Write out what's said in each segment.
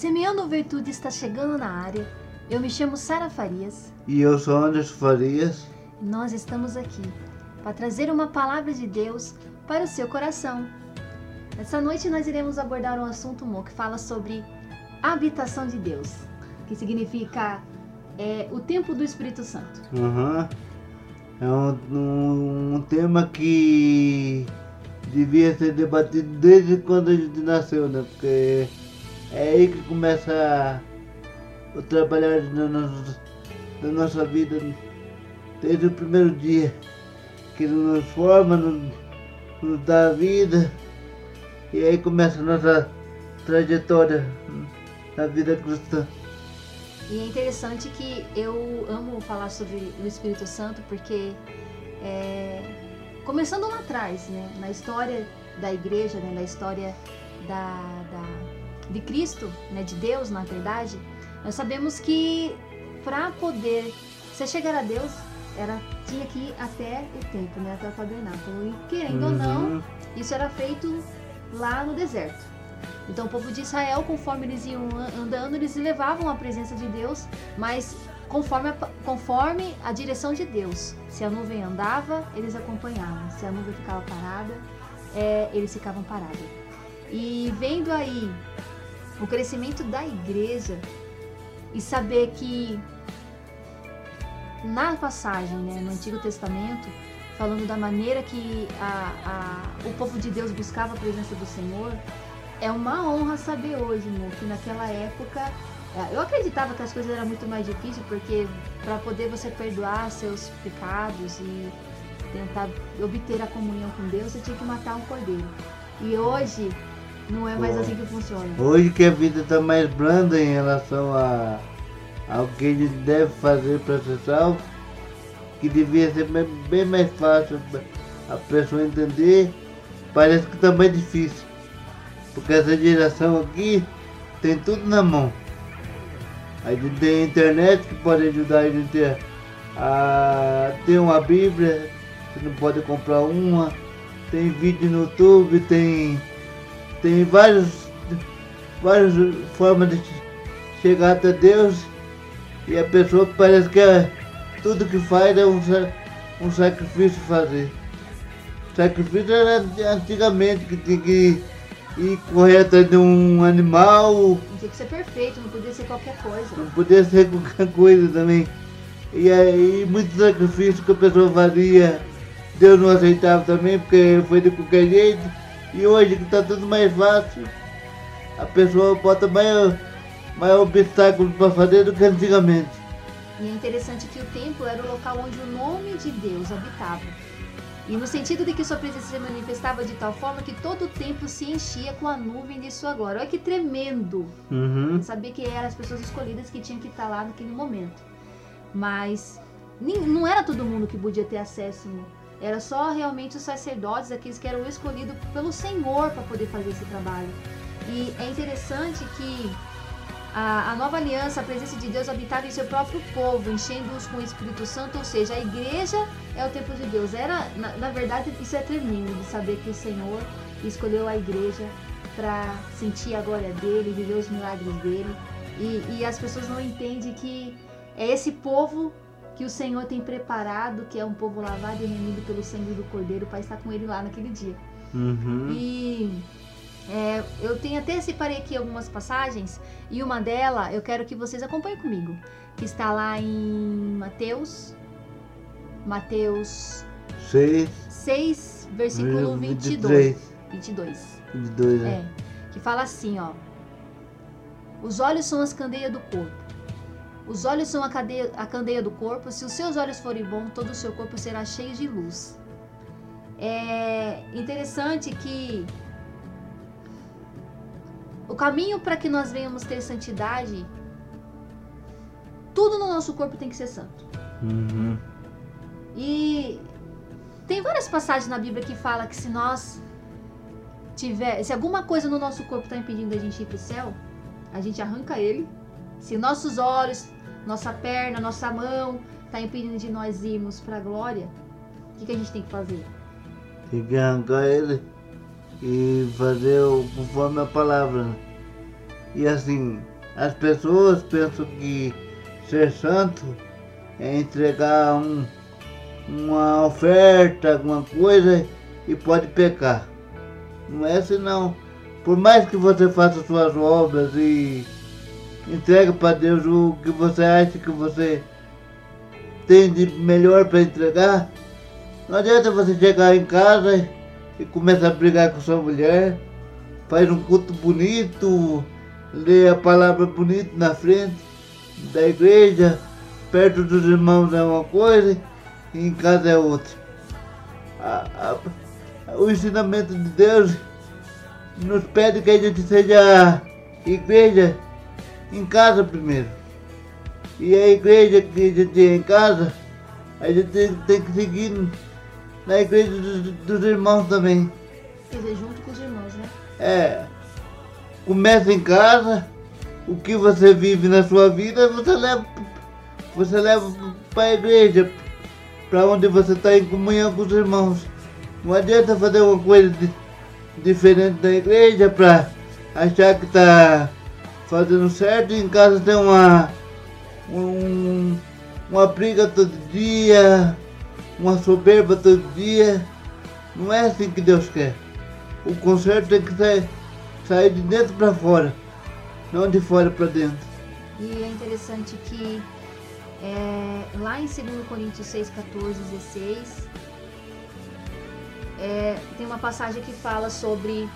Semeando Virtude está chegando na área. Eu me chamo Sara Farias. E eu sou Anderson Farias. E nós estamos aqui para trazer uma palavra de Deus para o seu coração. Essa noite nós iremos abordar um assunto mo, que fala sobre a habitação de Deus, que significa é, o tempo do Espírito Santo. Uhum. É um, um, um tema que devia ser debatido desde quando a gente nasceu, né? Porque é aí que começa o trabalhar da nossa, nossa vida desde o primeiro dia que nos forma, nos, nos dá vida e aí começa a nossa trajetória na vida cristã. E é interessante que eu amo falar sobre o Espírito Santo porque é, começando lá atrás, né, na história da igreja, né, na história da, da, de Cristo, né, de Deus na verdade, nós sabemos que para poder você chegar a Deus era tinha que ir até o templo, né, até o tabernáculo. E querendo uhum. ou não, uhum. isso era feito lá no deserto. Então o povo de Israel, conforme eles iam andando, eles levavam a presença de Deus, mas conforme a, conforme a direção de Deus. Se a nuvem andava, eles acompanhavam. Se a nuvem ficava parada, é, eles ficavam parados. E vendo aí o crescimento da igreja e saber que na passagem, né, no Antigo Testamento, falando da maneira que a, a, o povo de Deus buscava a presença do Senhor, é uma honra saber hoje, né, que naquela época é, eu acreditava que as coisas eram muito mais difíceis porque para poder você perdoar seus pecados e tentar obter a comunhão com Deus, você tinha que matar um cordeiro. E hoje não é mais assim que funciona. Hoje que a vida está mais branda em relação a ao que ele deve fazer para ser salvo, que devia ser bem mais fácil a pessoa entender, parece que também tá é difícil. Porque essa geração aqui tem tudo na mão. A gente tem a internet que pode ajudar a gente a ter uma Bíblia, você não pode comprar uma, tem vídeo no YouTube, tem, tem vários, várias formas de chegar até Deus e a pessoa parece que é, tudo que faz é um, um sacrifício fazer. Sacrifício era antigamente que tinha que ir correr atrás de um animal. Tinha que ser perfeito, não podia ser qualquer coisa. Não podia ser qualquer coisa também. E aí muito sacrifício que a pessoa fazia, Deus não aceitava também, porque foi de qualquer jeito. E hoje que está tudo mais fácil, a pessoa bota mais mais obstáculos para fazer do que antigamente. E é interessante que o templo era o local onde o nome de Deus habitava. E no sentido de que sua presença se manifestava de tal forma que todo o templo se enchia com a nuvem de sua glória. Olha que tremendo! Uhum. Saber que eram as pessoas escolhidas que tinham que estar lá naquele momento. Mas não era todo mundo que podia ter acesso. Era só realmente os sacerdotes, aqueles que eram escolhidos pelo Senhor para poder fazer esse trabalho. E é interessante que a, a, nova aliança, a presença de Deus habitava em seu próprio povo, enchendo-os com o Espírito Santo, ou seja, a igreja é o templo de Deus. Era, na, na verdade, isso é tremendo de saber que o Senhor escolheu a igreja para sentir a glória dele, viver os milagres dele. E, e as pessoas não entendem que é esse povo que o Senhor tem preparado, que é um povo lavado e remido pelo sangue do Cordeiro, para estar com ele lá naquele dia. Uhum. E é, eu tenho até separei aqui algumas passagens e uma delas eu quero que vocês acompanhem comigo, que está lá em Mateus, Mateus 6, 6 versículo 22. 22. 22 é. é. Que fala assim, ó. Os olhos são as candeias do corpo. Os olhos são a, cadeia, a candeia do corpo. Se os seus olhos forem bons, todo o seu corpo será cheio de luz. É interessante que o caminho para que nós venhamos ter santidade, tudo no nosso corpo tem que ser santo. Uhum. E tem várias passagens na Bíblia que fala que se nós tiver, se alguma coisa no nosso corpo está impedindo a gente ir para o céu, a gente arranca ele. Se nossos olhos, nossa perna, nossa mão está impedindo de nós irmos para a glória, o que, que a gente tem que fazer? Tem que arrancar ele e fazer conforme a palavra. E assim, as pessoas pensam que ser santo é entregar um, uma oferta, alguma coisa e pode pecar. Não é assim não. Por mais que você faça suas obras e entregue para Deus o que você acha que você tem de melhor para entregar, não adianta você chegar em casa e começar a brigar com sua mulher, faz um culto bonito, lê a palavra bonita na frente da igreja, perto dos irmãos é uma coisa e em casa é outra. A, a, o ensinamento de Deus nos pede que a gente seja igreja em casa primeiro. E a igreja que a gente tem em casa, a gente tem, tem que seguir na igreja dos, dos, irmãos também. Quer dizer, junto com os irmãos, né? É. Começa em casa, o que você vive na sua vida, você leva, você leva para a igreja, para onde você está em comunhão com os irmãos. Não adianta fazer uma coisa de, diferente da igreja para achar que está fazendo certo em casa tem uma, um, uma briga todo dia, uma soberba todo dia. Não é assim que Deus quer. O conserto tem que sair, sair de dentro para fora, não de fora para dentro. E é interessante que é, lá em 2 Coríntios 6, 14, 16, é, tem uma passagem que fala sobre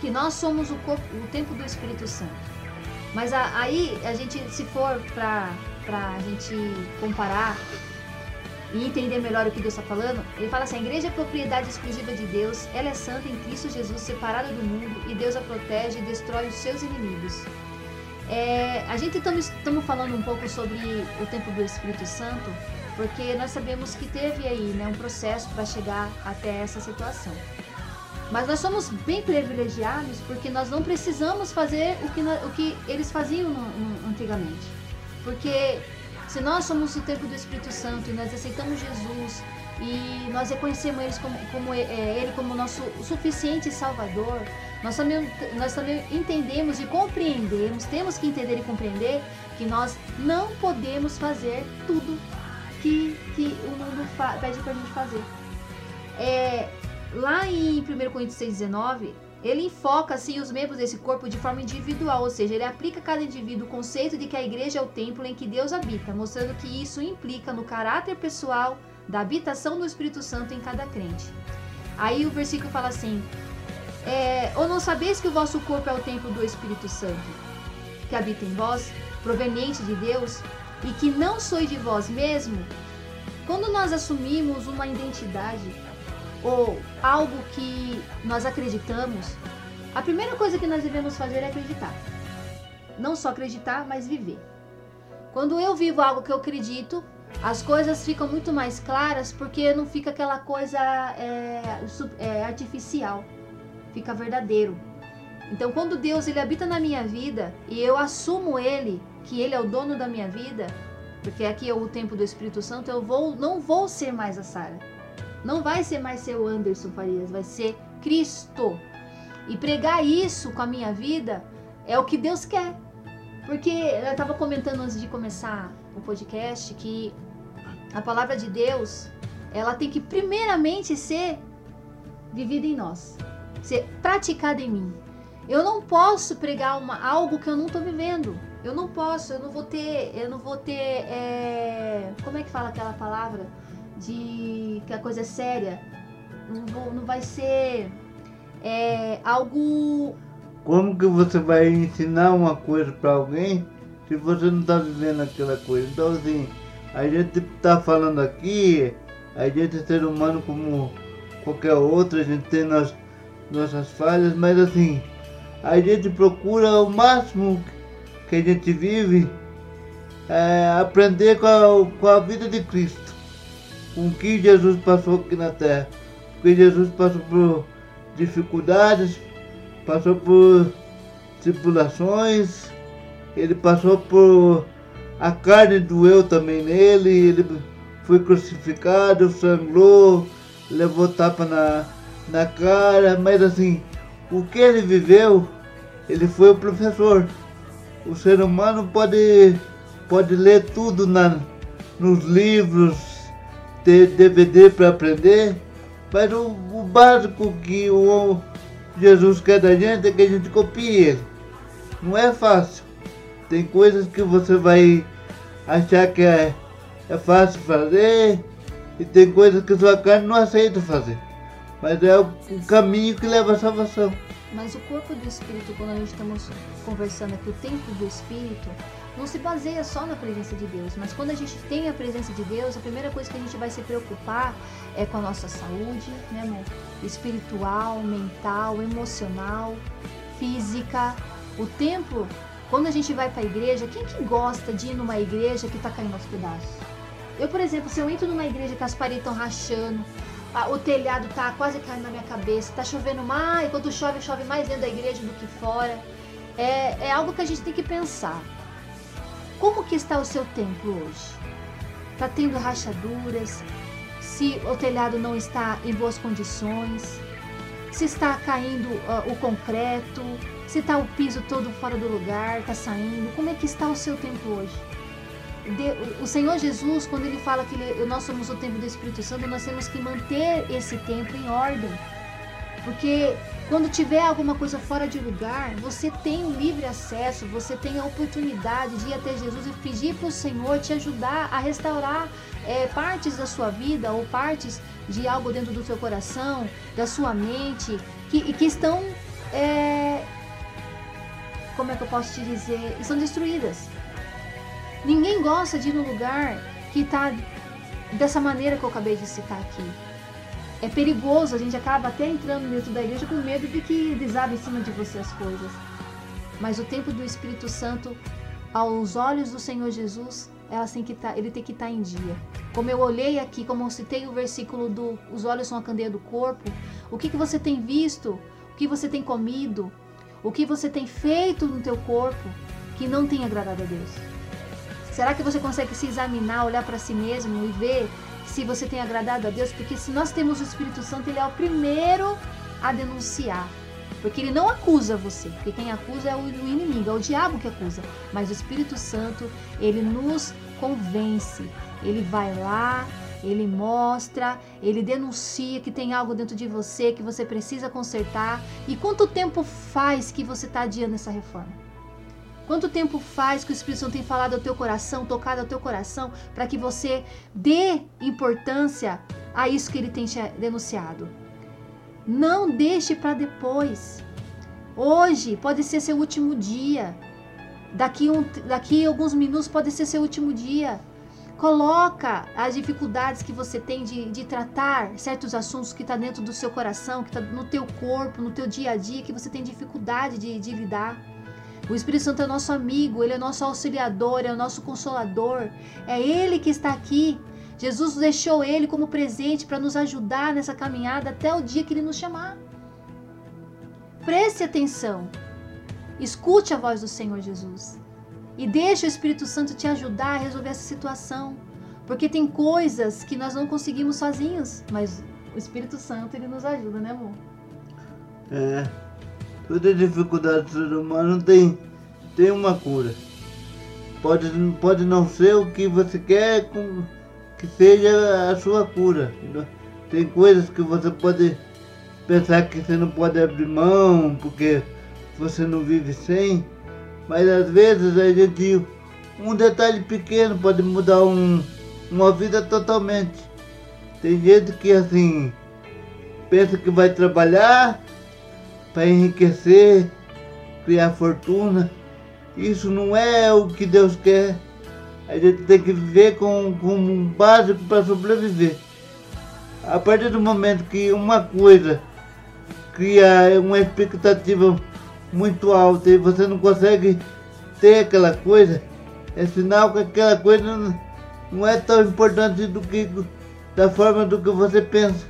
que nós somos o, corpo, o templo do Espírito Santo. Mas a, aí a gente, se for para a gente comparar e entender melhor o que Deus está falando, ele fala assim: a igreja é propriedade exclusiva de Deus, ela é santa em Cristo Jesus, separada do mundo, e Deus a protege e destrói os seus inimigos. É, a gente estamos falando um pouco sobre o tempo do Espírito Santo, porque nós sabemos que teve aí né, um processo para chegar até essa situação. Mas nós somos bem privilegiados porque nós não precisamos fazer o que, o que eles faziam no, no, antigamente. Porque se nós somos o templo do Espírito Santo e nós aceitamos Jesus e nós reconhecemos ele como, como é, ele como nosso suficiente Salvador, nós também, nós também entendemos e compreendemos, temos que entender e compreender que nós não podemos fazer tudo que, que o mundo pede para a gente fazer. É, lá em 1 Coríntios 6,19, ele enfoca assim os membros desse corpo de forma individual, ou seja, ele aplica a cada indivíduo o conceito de que a igreja é o templo em que Deus habita, mostrando que isso implica no caráter pessoal da habitação do Espírito Santo em cada crente. Aí o versículo fala assim: é, Ou não sabeis que o vosso corpo é o templo do Espírito Santo, que habita em vós, proveniente de Deus, e que não sois de vós mesmo? Quando nós assumimos uma identidade ou algo que nós acreditamos, a primeira coisa que nós devemos fazer é acreditar. Não só acreditar, mas viver. Quando eu vivo algo que eu acredito, as coisas ficam muito mais claras porque não fica aquela coisa é, é, artificial, fica verdadeiro. Então, quando Deus ele habita na minha vida e eu assumo Ele, que Ele é o dono da minha vida, porque aqui é o tempo do Espírito Santo, eu vou, não vou ser mais a Sara não vai ser mais seu Anderson Farias, vai ser Cristo. E pregar isso com a minha vida é o que Deus quer. Porque eu estava comentando antes de começar o podcast que a palavra de Deus, ela tem que primeiramente ser vivida em nós, ser praticada em mim. Eu não posso pregar uma, algo que eu não estou vivendo. Eu não posso, eu não vou ter, eu não vou ter, é, como é que fala aquela palavra? De que a coisa é séria, não, não vai ser é, algo. Como que você vai ensinar uma coisa para alguém se você não está vivendo aquela coisa? Então, assim, a gente está falando aqui, a gente é ser humano como qualquer outro, a gente tem nossas falhas, mas assim, a gente procura o máximo que a gente vive é, aprender com a, com a vida de Cristo com o que Jesus passou aqui na terra. Porque Jesus passou por dificuldades, passou por tribulações, ele passou por. A carne doeu também nele, ele foi crucificado, sangrou, levou tapa na, na cara, mas assim, o que ele viveu ele foi o professor. O ser humano pode, pode ler tudo na, nos livros, ter DVD para aprender, mas o, o, básico que o Jesus quer da gente é que a gente copie. Não é fácil. Tem coisas que você vai achar que é, é fácil fazer e tem coisas que sua carne não aceita fazer. Mas é o, o caminho que leva à salvação. Mas o corpo do Espírito, quando a gente estamos conversando aqui, o tempo do Espírito, não se baseia só na presença de Deus, mas quando a gente tem a presença de Deus, a primeira coisa que a gente vai se preocupar é com a nossa saúde, né, amor? Espiritual, mental, emocional, física. O templo, quando a gente vai para a igreja, quem que gosta de ir numa igreja que está caindo aos pedaços? Eu, por exemplo, se eu entro numa igreja que as paredes estão rachando, o telhado tá quase caindo na minha cabeça, tá chovendo mais, quando chove, chove mais dentro da igreja do que fora. É, é algo que a gente tem que pensar. Como que está o seu templo hoje? Está tendo rachaduras? Se o telhado não está em boas condições? Se está caindo uh, o concreto? Se está o piso todo fora do lugar, está saindo? Como é que está o seu templo hoje? o Senhor Jesus, quando ele fala que ele, nós somos o templo do Espírito Santo, nós temos que manter esse templo em ordem. Porque quando tiver alguma coisa fora de lugar, você tem livre acesso, você tem a oportunidade de ir até Jesus e pedir para o Senhor te ajudar a restaurar é, partes da sua vida ou partes de algo dentro do seu coração, da sua mente, que, que estão. É, como é que eu posso te dizer? Estão destruídas. Ninguém gosta de ir no lugar que está dessa maneira que eu acabei de citar aqui. É perigoso, a gente acaba até entrando dentro da igreja com medo de que desabe em cima de você as coisas. Mas o tempo do Espírito Santo, aos olhos do Senhor Jesus, elas têm que tá, ele tem que estar tá em dia. Como eu olhei aqui, como eu citei o versículo do os olhos são a candeia do corpo, o que, que você tem visto? O que você tem comido? O que você tem feito no teu corpo que não tem agradado a Deus? Será que você consegue se examinar, olhar para si mesmo e ver se você tem agradado a Deus? Porque se nós temos o Espírito Santo, ele é o primeiro a denunciar. Porque ele não acusa você, porque quem acusa é o inimigo, é o diabo que acusa. Mas o Espírito Santo, ele nos convence. Ele vai lá, ele mostra, ele denuncia que tem algo dentro de você que você precisa consertar. E quanto tempo faz que você está adiando essa reforma? Quanto tempo faz que o Espírito Santo tem falado ao teu coração, tocado ao teu coração, para que você dê importância a isso que ele tem te denunciado? Não deixe para depois. Hoje pode ser seu último dia. Daqui, um, daqui alguns minutos pode ser seu último dia. Coloca as dificuldades que você tem de, de tratar certos assuntos que está dentro do seu coração, que está no teu corpo, no teu dia a dia, que você tem dificuldade de, de lidar. O Espírito Santo é nosso amigo, ele é nosso auxiliador, é o nosso consolador. É ele que está aqui. Jesus deixou ele como presente para nos ajudar nessa caminhada até o dia que ele nos chamar. Preste atenção. Escute a voz do Senhor Jesus. E deixe o Espírito Santo te ajudar a resolver essa situação. Porque tem coisas que nós não conseguimos sozinhos, mas o Espírito Santo ele nos ajuda, né, amor? É. Toda dificuldade do ser humano tem, tem uma cura. Pode, pode não ser o que você quer que seja a sua cura. Tem coisas que você pode pensar que você não pode abrir mão porque você não vive sem. Mas às vezes a gente. Um detalhe pequeno pode mudar um, uma vida totalmente. Tem gente que assim pensa que vai trabalhar para enriquecer, criar fortuna. Isso não é o que Deus quer. A gente tem que viver com, com um básico para sobreviver. A partir do momento que uma coisa cria uma expectativa muito alta e você não consegue ter aquela coisa, é sinal que aquela coisa não, é tão importante do que da forma do que você pensa.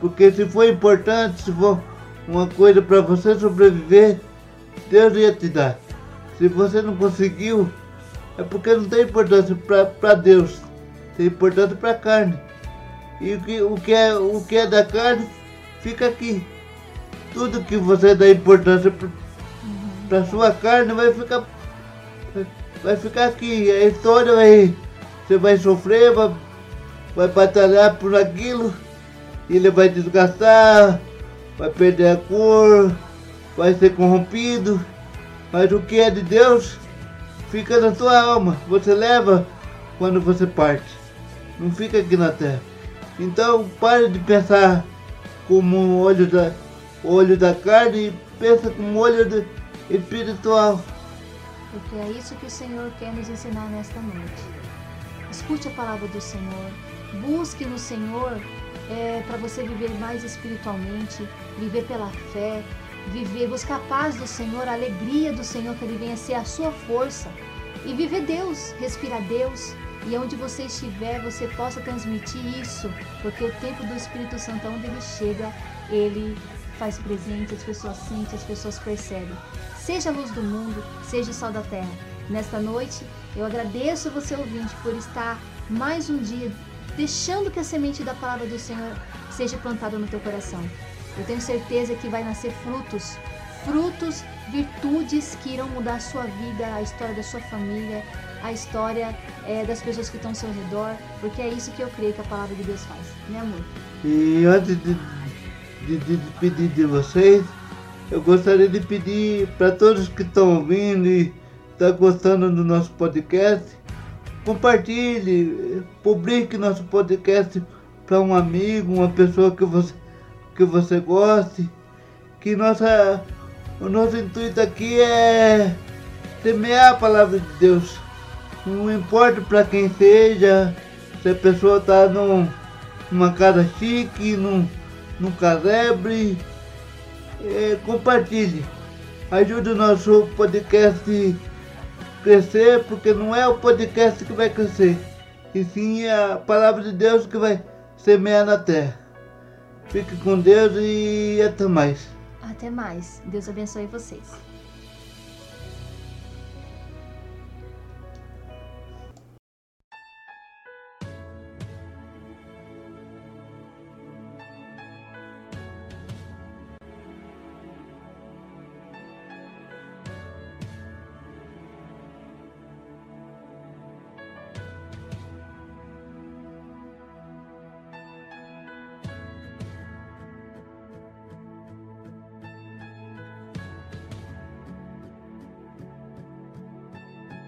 Porque se for importante, se for uma coisa para você sobreviver, Deus ia te dar. Se você não conseguiu, é porque não tem importância para Deus, tem importância para a carne. E o que, o, que é, o que é da carne fica aqui. Tudo que você dá importância para sua carne vai ficar vai ficar aqui. A história vai você vai sofrer, vai, vai batalhar por aquilo, ele vai desgastar, vai perder a cor, vai ser corrompido. Mas o que é de Deus fica na tua alma. Você leva quando você parte. Não fica aqui na terra. Então pare de pensar como um olho da, olho da carne e pensa como um olho espiritual. Porque é isso que o Senhor quer nos ensinar nesta noite. Escute a palavra do Senhor. Busque no Senhor é, para você viver mais espiritualmente, viver pela fé, viver, buscar a paz do Senhor, a alegria do Senhor, que Ele venha ser a sua força. E viver Deus, respirar Deus, e onde você estiver, você possa transmitir isso, porque o tempo do Espírito Santo, onde ele chega, ele faz presente, as pessoas sentem, as pessoas percebem. Seja a luz do mundo, seja o sal da terra. Nesta noite, eu agradeço você, ouvinte, por estar mais um dia deixando que a semente da palavra do Senhor seja plantada no teu coração. Eu tenho certeza que vai nascer frutos, frutos, virtudes que irão mudar a sua vida, a história da sua família, a história é, das pessoas que estão ao seu redor, porque é isso que eu creio que a palavra de Deus faz, né amor? E antes de, de, de despedir de vocês, eu gostaria de pedir para todos que estão ouvindo e estão gostando do nosso podcast, compartilhe, publique nosso podcast para um amigo, uma pessoa que você, que você goste, que nossa, o nosso intuito aqui é semear a palavra de Deus não importa para quem seja, se a pessoa está num, numa casa chique, num, num casebre, é, compartilhe. Ajude o nosso podcast crescer, porque não é o podcast que vai crescer, e sim a palavra de Deus que vai semear na terra. Fique com Deus e até mais. Até mais. Deus abençoe vocês.